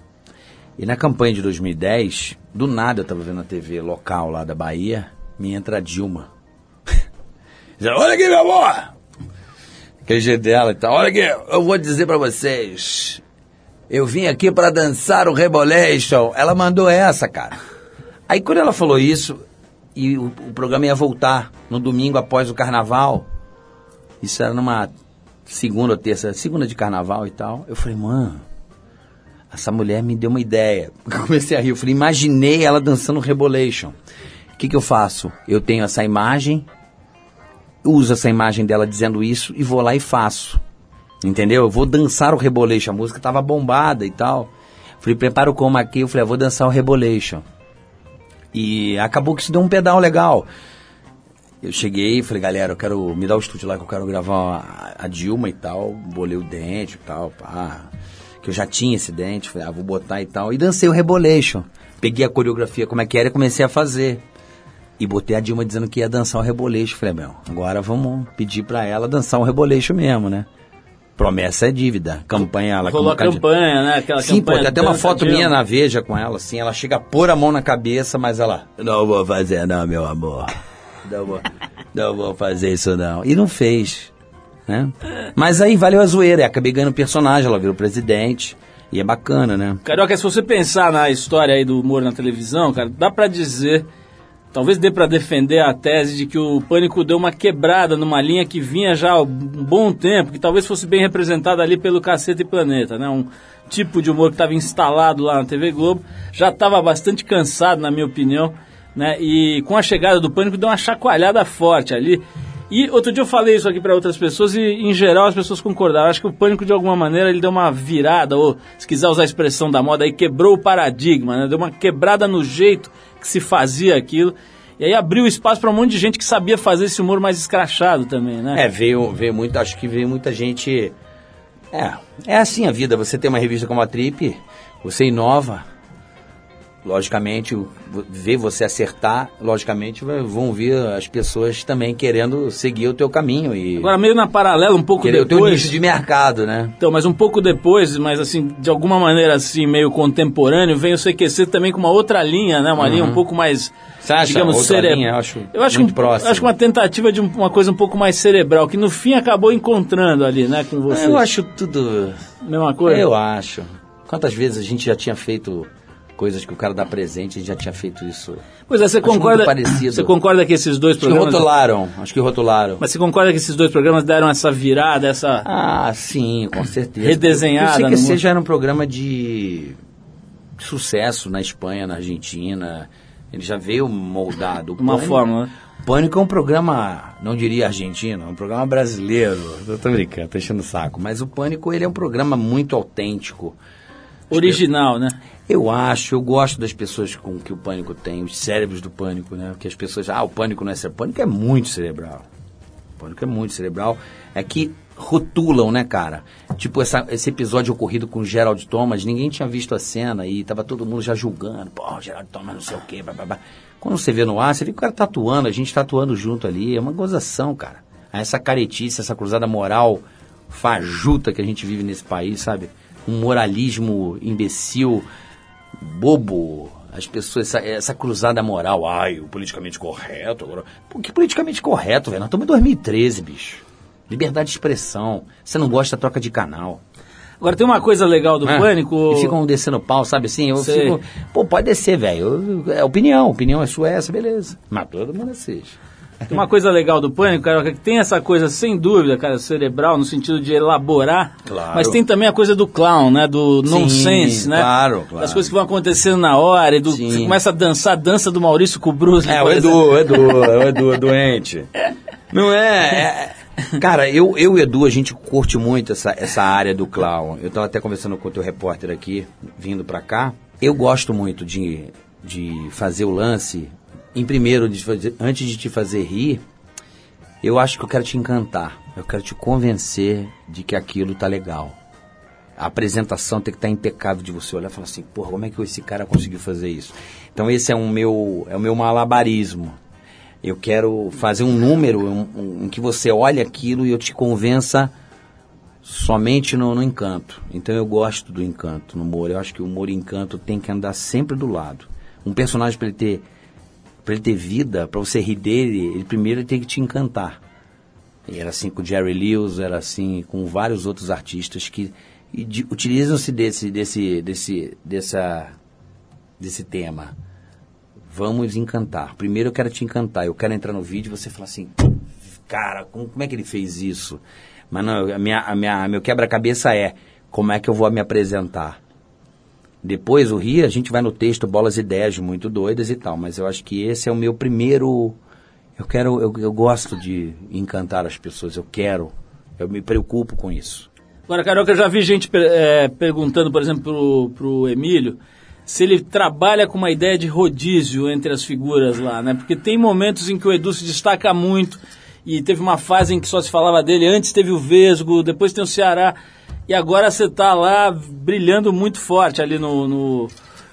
E na campanha de 2010, do nada eu estava vendo a TV local lá da Bahia, me entra a Dilma. Olha aqui, meu amor! Aquele jeito dela e tal. Olha aqui, eu vou dizer pra vocês. Eu vim aqui para dançar o Rebolation. Ela mandou essa, cara. Aí quando ela falou isso, e o, o programa ia voltar no domingo após o carnaval, isso era numa segunda ou terça, segunda de carnaval e tal, eu falei, mano, essa mulher me deu uma ideia. Eu comecei a rir, eu falei, imaginei ela dançando Rebolation. O que, que eu faço? Eu tenho essa imagem, uso essa imagem dela dizendo isso e vou lá e faço. Entendeu? Eu vou dançar o Rebolation. A música tava bombada e tal. Falei, prepara o aqui. Eu falei, eu vou dançar o Rebolation. E acabou que isso deu um pedal legal. Eu cheguei e falei, galera, eu quero me dar o estúdio lá que eu quero gravar a, a Dilma e tal. Bolei o dente e tal, pá. Que eu já tinha esse dente. Falei, ah, vou botar e tal. E dancei o Rebolation. Peguei a coreografia como é que era e comecei a fazer. E botei a Dilma dizendo que ia dançar o Reboleixo. Falei, meu, agora vamos pedir pra ela dançar um Reboleixo mesmo, né? Promessa é dívida. Campanha ela Rolou a campanha, né? Aquela Sim, pô, campanha tem até uma foto minha na Veja com ela, assim, ela chega a pôr a mão na cabeça, mas ela, não vou fazer não, meu amor. Não vou, não vou fazer isso não. E não fez, né? Mas aí valeu a zoeira, acabei ganhando personagem, ela virou presidente, e é bacana, né? Carioca, se você pensar na história aí do humor na televisão, cara, dá pra dizer, talvez dê pra defender a tese de que o Pânico deu uma quebrada numa linha que vinha já há um bom tempo, que talvez fosse bem representada ali pelo Caceta e Planeta, né? Um tipo de humor que estava instalado lá na TV Globo, já estava bastante cansado, na minha opinião, né? E com a chegada do Pânico deu uma chacoalhada forte ali. E outro dia eu falei isso aqui para outras pessoas e, em geral, as pessoas concordaram. Acho que o Pânico, de alguma maneira, ele deu uma virada, ou, se quiser usar a expressão da moda, aí quebrou o paradigma, né? Deu uma quebrada no jeito que se fazia aquilo. E aí abriu espaço para um monte de gente que sabia fazer esse humor mais escrachado também, né? É, veio, veio muito, acho que veio muita gente. É, é assim a vida. Você tem uma revista como a Trip, você inova. Logicamente, ver você acertar, logicamente vão vir as pessoas também querendo seguir o teu caminho e Agora, meio na paralela, um pouco querer o teu depois... nicho de mercado, né? Então, mas um pouco depois, mas assim, de alguma maneira assim, meio contemporâneo, vem o CQC também com uma outra linha, né? Uma linha um pouco mais, Uhum. Você acha digamos, outra cere- linha? Eu acho eu acho muito um- próximo. Acho uma tentativa de um- uma coisa um pouco mais cerebral, que no fim acabou encontrando ali, né, com você. Eu acho tudo. Mesma coisa? Eu acho. Quantas vezes a gente já tinha feito coisas que o cara dá presente, a gente já tinha feito isso. Pois é, você concorda, você concorda que esses dois Acho que programas... rotularam, acho que rotularam. Mas você concorda que esses dois programas deram essa virada, essa... Ah, sim, com certeza. Redesenhada Eu sei que mundo. seja era um programa de sucesso na Espanha, na Argentina. Ele já veio moldado. Uma Pânico- fórmula, né? Pânico é um programa, não diria argentino, é um programa brasileiro. Eu tô brincando, tô enchendo o saco. Mas o Pânico, ele é um programa muito autêntico. Original, né? Eu acho, eu gosto das pessoas com que o pânico tem, os cérebros do pânico, né? Que as pessoas, ah, o pânico não é cerebral. O pânico é muito cerebral. O pânico é muito cerebral. É que rotulam, né, cara? Tipo, essa- esse episódio ocorrido com o Gerald Thomas, ninguém tinha visto a cena e tava todo mundo já julgando. Pô, o Gerald Thomas não sei o quê, blá, blá, blá. Quando você vê no ar, você vê que o cara tatuando, a gente tatuando junto ali. É uma gozação, cara. Essa caretice, essa cruzada moral fajuta que a gente vive nesse país, sabe? Um moralismo imbecil, bobo. As pessoas, essa, essa cruzada moral, ai, o politicamente correto. Agora... Pô, que politicamente correto, velho? Nós estamos em 2013, bicho. Liberdade de expressão. Você não gosta, troca de canal. Agora tem uma coisa legal do É. Pânico. E ficam descendo pau, sabe assim? Eu Sei. fico. Pô, pode descer, velho. É opinião, opinião é sua, é essa, beleza. Mas todo mundo assiste. Uma coisa legal do Pânico, cara, que tem essa coisa, sem dúvida, cara, cerebral, no sentido de elaborar. Claro. Mas tem também a coisa do clown, né? Do Sim, nonsense, né? claro, claro. Das coisas que vão acontecendo na hora, e do, Sim. você começa a dançar a dança do Maurício com o Bruce. É, o. Edu, o Edu, o Edu é doente. Não é, é- Cara, eu, eu e o Edu, a gente curte muito essa, essa área do clown. Eu tava até conversando com o teu repórter aqui, vindo pra cá. Eu gosto muito de, de fazer o lance. Em primeiro, antes de te fazer rir, eu acho que eu quero te encantar. Eu quero te convencer de que aquilo tá legal. A apresentação tem que estar impecável de você olhar e falar assim, porra, como é que esse cara conseguiu fazer isso? Então esse é o meu, é o meu malabarismo. Eu quero fazer um número um- um- em que você olhe aquilo e eu te convença somente no, no encanto. Então eu gosto do encanto no humor. Eu acho que o humor e encanto tem que andar sempre do lado. Um personagem para ele ter para ele ter vida, para você rir dele, ele primeiro tem que te encantar. E era assim com Jerry Lewis, era assim com vários outros artistas que utilizam-se desse, desse, desse, dessa, desse tema. Vamos encantar. Primeiro eu quero te encantar. Eu quero entrar no vídeo e você falar assim, cara, como, como é que ele fez isso? Mas não, a minha, a minha, meu quebra-cabeça é como é que eu vou me apresentar. Depois o Rio, a gente vai no texto, bolas ideias muito doidas e tal, mas eu acho que esse é o meu primeiro. Eu quero, eu, eu gosto de encantar as pessoas, eu quero, eu me preocupo com isso. Agora, Carioca, eu já vi gente é, perguntando, por exemplo, pro, pro Emílio, se ele trabalha com uma ideia de rodízio entre as figuras lá, né? Porque tem momentos em que o Edu se destaca muito e teve uma fase em que só se falava dele. Antes teve o Vesgo, depois tem o Ceará e agora você tá lá brilhando muito forte ali no... no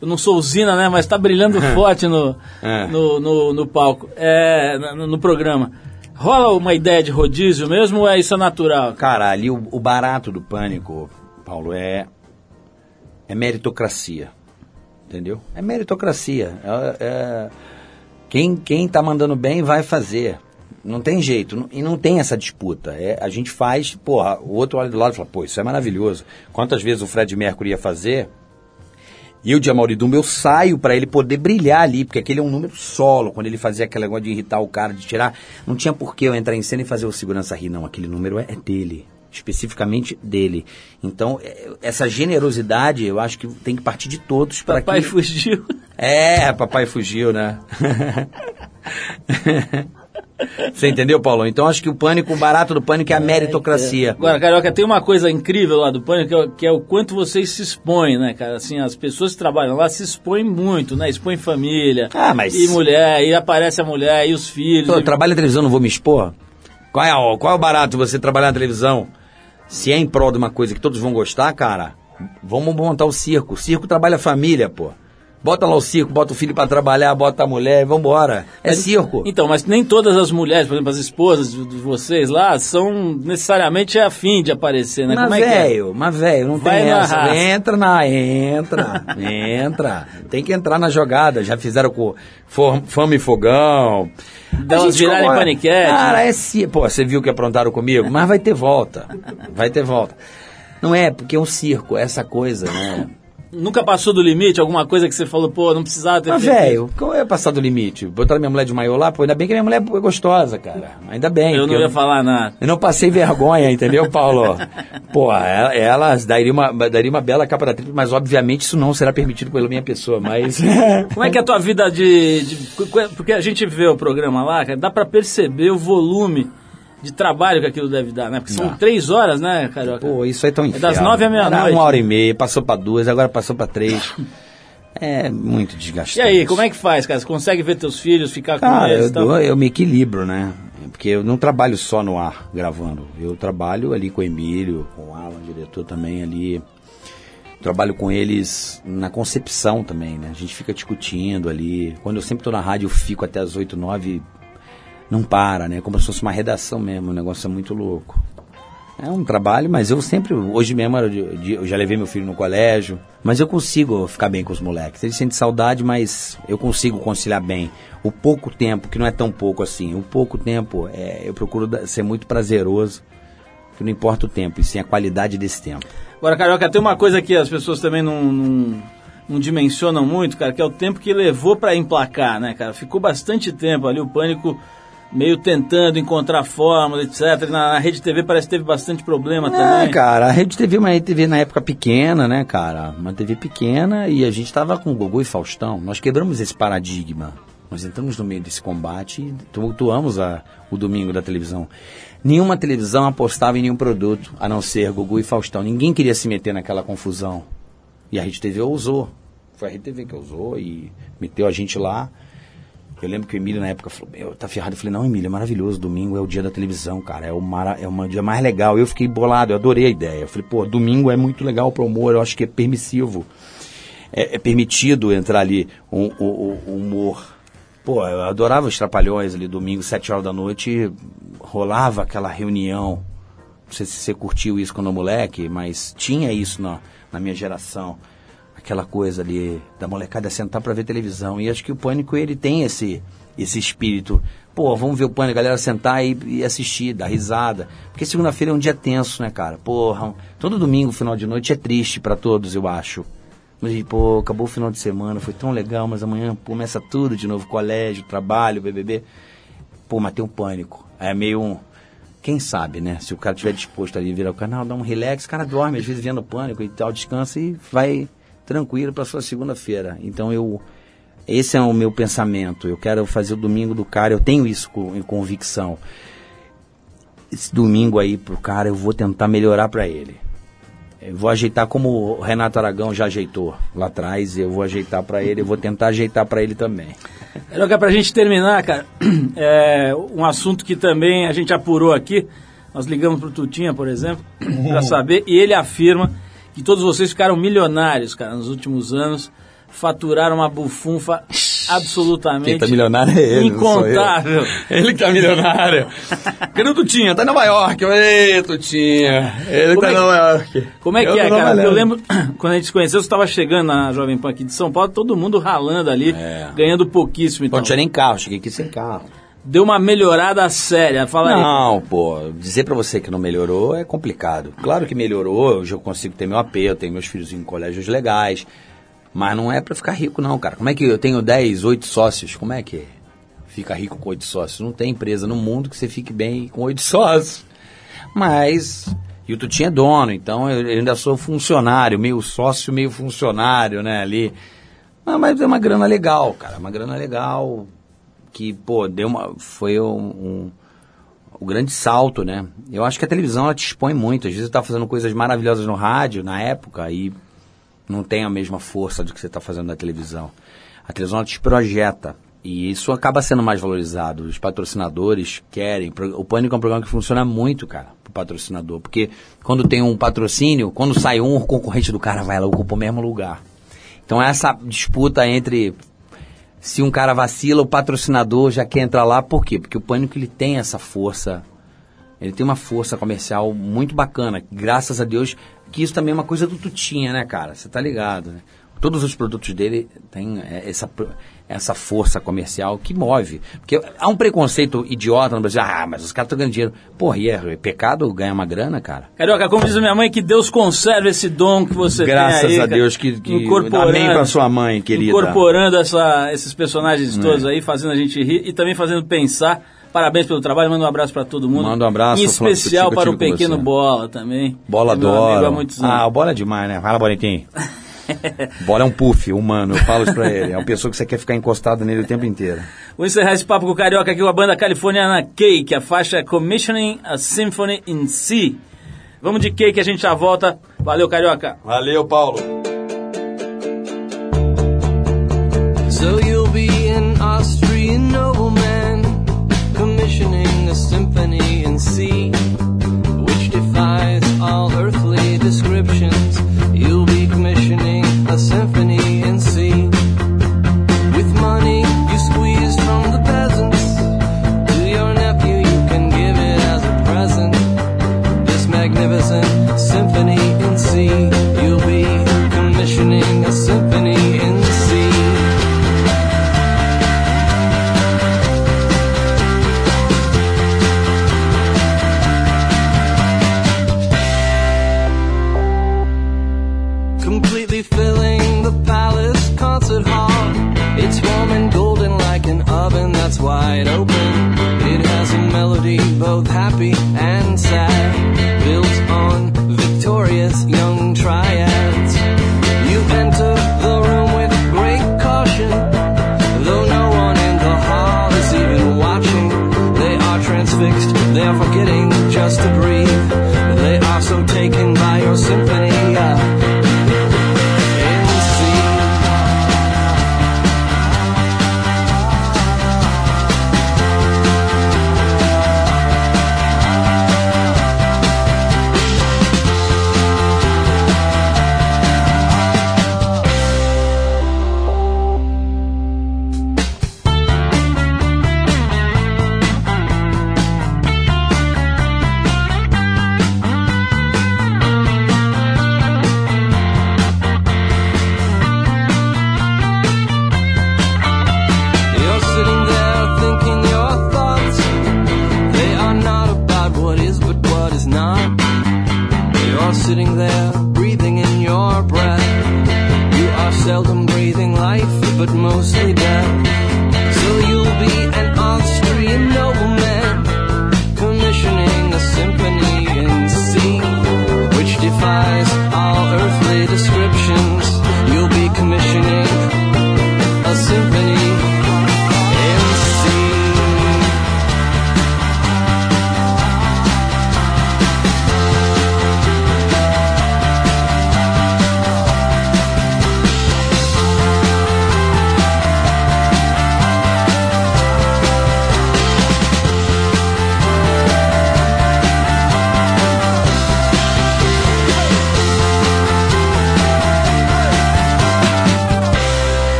eu não sou usina, né? Mas tá brilhando forte no, É. no, no, no palco, é, no, no programa. Rola uma ideia de rodízio mesmo ou é isso é natural? Cara, ali o, o barato do pânico, Paulo, é, é meritocracia. Entendeu? É meritocracia. É, é- quem, quem tá mandando bem vai fazer. Não tem jeito. não- E não tem essa disputa. É, a gente faz, porra, o outro olha do lado e fala, pô, isso é maravilhoso. Quantas vezes o Fred Mercury ia fazer? E eu de Amauridumbra, eu saio para ele poder brilhar ali, porque aquele é um número solo. Quando ele fazia aquele negócio de irritar o cara, de tirar, não tinha por que eu entrar em cena e fazer o segurança rir, não. Aquele número é, é dele, especificamente dele. Então, é, essa generosidade, eu acho que tem que partir de todos para Papai que... fugiu. É, papai fugiu, né? Você entendeu, Paulo? Então acho que o pânico, o barato do pânico é a meritocracia. Agora, Carioca, tem uma coisa incrível lá do Pânico, que é, o- que é o quanto vocês se expõem, né, cara? Assim, as pessoas que trabalham lá se expõem muito, né? Expõem família. Ah, mas- E mulher, e aparece a mulher, e os filhos. Pô, e- eu trabalho na televisão, não vou me expor? Qual é, o- qual é o barato você trabalhar na televisão? Se é em prol de uma coisa que todos vão gostar, cara, vamos montar o circo. O circo trabalha a família, pô. Bota lá o circo, bota o filho pra trabalhar, bota a mulher vambora. É circo. Então, mas nem todas as mulheres, por exemplo, as esposas de, vocês lá, são necessariamente afim de aparecer, né? Mas Como é é? velho, mas velho, não Vai tem na essa. raça. Entra na, entra, entra. Tem que entrar na jogada. Já fizeram com Fama e Fogão. Dá virarem concorda. paniquete. Cara, é sim. Pô, você viu que aprontaram comigo? Mas vai ter volta. Vai ter volta. Não é, porque é um circo, é essa coisa, né? Nunca passou do limite? Alguma coisa que você falou, pô, não precisava ter Mas, velho, qual é passar do limite? Botaram minha mulher de maiô lá, pô, ainda bem que minha mulher é gostosa, cara. Ainda bem. Eu não ia falar nada. Eu não passei vergonha, entendeu, Paulo? Pô, ela, ela daria, uma, daria uma bela capa da tripa, mas obviamente isso não será permitido pela minha pessoa, mas... Como é que é a tua vida de, de- Porque a gente vê o programa lá, cara, dá pra perceber o volume de trabalho que aquilo deve dar, né? Porque são três horas, né, Carioca? Pô, isso aí é tão inferno. das nove à meia-noite. Uma hora e meia, passou pra duas, agora passou pra três. É muito desgastante. E aí, como é que faz, cara? Você consegue ver teus filhos, ficar com eles eu, dou- eu me equilibro, né? Porque eu não trabalho só no ar gravando. Eu trabalho ali com o Emílio, com o Alan, diretor também ali. Trabalho com eles na concepção também, né? A gente fica discutindo ali. Quando eu sempre tô na rádio, eu fico até as 8, 9. Não para, né? Como se fosse uma redação mesmo. O negócio é muito louco. É um trabalho, mas eu sempre, hoje mesmo, eu já levei meu filho no colégio, mas eu consigo ficar bem com os moleques. Eles sentem saudade, mas eu consigo conciliar bem. O pouco tempo, que não é tão pouco assim, o pouco tempo, é, eu procuro ser muito prazeroso. que não importa o tempo, e sim a qualidade desse tempo. Agora, Carioca, tem uma coisa que as pessoas também não, não, não dimensionam muito, cara, que é o tempo que levou pra emplacar, né, cara? Ficou bastante tempo ali, o Pânico meio tentando encontrar fórmula, etc. Na, na Rede TV parece que teve bastante problema É, também. cara, a Rede TV é uma Rede TV na época pequena, né, cara? Uma TV pequena e a gente tava com o Gugu e Faustão. Nós quebramos esse paradigma. Nós entramos no meio desse combate e tumultuamos a, o domingo da televisão. Nenhuma televisão apostava em nenhum produto, a não ser Gugu e Faustão. Ninguém queria se meter naquela confusão. E a Rede TV ousou. Foi a Rede TV que ousou e meteu a gente lá. Eu lembro que o Emílio na época falou, meu, tá ferrado. Eu falei, não, Emílio, é maravilhoso. Domingo é o dia da televisão, cara. É o, mara, é o dia mais legal. Eu fiquei bolado, eu adorei a ideia. Eu falei, pô, domingo é muito legal pro humor, eu acho que é permissivo. É, é permitido entrar ali um, um- um- um humor. Pô, eu adorava os Trapalhões ali, domingo, sete horas da noite, rolava aquela reunião. Não sei se você curtiu isso quando moleque, mas tinha isso na, na minha geração. Aquela coisa ali da molecada sentar pra ver televisão. E acho que o Pânico, ele tem esse, esse espírito. Pô, vamos ver o Pânico, a galera sentar e, e assistir, dar risada. Porque segunda-feira é um dia tenso, né, cara? Porra, todo domingo, final de noite, é triste pra todos, eu acho. Mas, pô, acabou o final de semana, foi tão legal, mas amanhã começa tudo de novo, colégio, trabalho, BBB. Pô, mas tem um pânico. É meio um... Quem sabe, né? Se o cara estiver disposto ali virar o canal, dá um relax, o cara dorme, às vezes vendo pânico e tal, descansa e vai tranquilo para sua segunda-feira. Então eu... Esse é o meu pensamento. Eu quero fazer o domingo do cara, eu tenho isso com, em convicção. Esse domingo aí pro cara, eu vou tentar melhorar para ele. Eu vou ajeitar como o Renato Aragão já ajeitou lá atrás, eu vou ajeitar para ele, eu vou tentar ajeitar para ele também. Carioca, pra gente terminar, cara, é um assunto que também a gente apurou aqui. Nós ligamos pro Tutinha, por exemplo, pra saber, e ele afirma que todos vocês ficaram milionários, cara, nos últimos anos. Faturaram uma bufunfa absolutamente Quem tá milionário é ele, não sou eu. incontável. Ele que tá milionário. Cadê o Tutinha? Tá em Nova York. Ei, Tutinha. Ele Como tá é em Nova York. Como é que Eu é, cara? Eu lembro, quando a gente se conheceu, você estava chegando na Jovem Pan aqui de São Paulo, todo mundo ralando ali, ganhando pouquíssimo. Então. não tinha nem carro, cheguei aqui sem carro. Deu uma melhorada séria. Fala aí. Não, pô, dizer pra você que não melhorou é complicado. Claro que melhorou, hoje eu consigo ter meu AP, eu tenho meus filhos em colégios legais, mas não é pra ficar rico não, cara. Como é que eu tenho 10, 8 sócios? Como é que fica rico com 8 sócios? Não tem empresa no mundo que você fique bem com 8 sócios. Mas e o Tutinho é dono, então eu eu ainda sou funcionário, meio sócio, meio funcionário, né, ali. Ah, mas é uma grana legal, cara, uma grana legal que, pô, deu uma foi um, um o grande salto, né? Eu acho que a televisão ela te expõe muito. Às vezes você tá fazendo coisas maravilhosas no rádio, na época, e não tem a mesma força do que você está fazendo na televisão. A televisão te projeta. E isso acaba sendo mais valorizado. Os patrocinadores querem. O Pânico é um programa que funciona muito, cara, pro patrocinador. Porque quando tem um patrocínio, quando sai um, o concorrente do cara vai lá, ocupa o mesmo lugar. Então essa disputa entre se um cara vacila, o patrocinador já quer entrar lá, por quê? Porque o Pânico ele tem essa força, ele tem uma força comercial muito bacana, graças a Deus, que isso também é uma coisa do Tutinha, né, cara? Você tá ligado, né? Todos os produtos dele têm é, essa, essa força comercial que move. Porque há um preconceito idiota no Brasil, ah, mas os caras estão ganhando dinheiro. Porra, e é pecado ganhar uma grana, cara? Carioca, como diz a minha mãe, que Deus conserve esse dom que você Graças tem aí. a Deus que- que- amém pra sua mãe, querida. Incorporando essa, esses personagens É. todos aí, fazendo a gente rir e também fazendo pensar. Parabéns pelo trabalho, manda um abraço pra todo mundo. Manda um abraço, Em especial para o pequeno. Bola também. Bola É anos. Ah, o bola é demais, né? Fala, Bonitinho. bola é um puff humano, eu falo isso pra ele. É uma pessoa que você quer ficar encostado nele o tempo inteiro. Vou encerrar esse papo com o Carioca aqui com a banda californiana Cake. A faixa é Commissioning a Symphony in C. Vamos de Cake, a gente já volta. Valeu, Carioca. Valeu, Paulo. So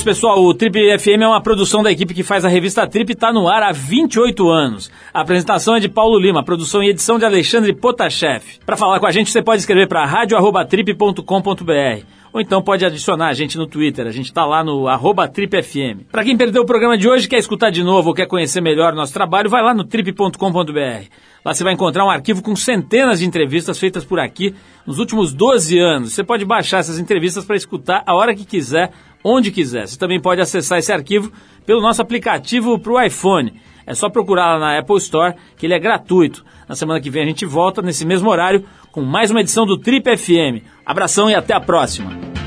isso, pessoal. O Trip FM é uma produção da equipe que faz a revista Trip e está no ar há 28 anos. A apresentação é de Paulo Lima, produção e edição de Alexandre Potashev. Para falar com a gente, você pode escrever para radio@trip.com.br ou então pode adicionar a gente no Twitter. A gente está lá no TripFM. Para quem perdeu o programa de hoje, quer escutar de novo ou quer conhecer melhor nosso trabalho, vai lá no trip.com.br. Lá você vai encontrar um arquivo com centenas de entrevistas feitas por aqui nos últimos 12 anos. Você pode baixar essas entrevistas para escutar a hora que quiser, onde quiser. Você também pode acessar esse arquivo pelo nosso aplicativo para o iPhone. É só procurar lá na Apple Store, que ele é gratuito. Na semana que vem a gente volta, nesse mesmo horário, com mais uma edição do Trip FM. Abração e até a próxima.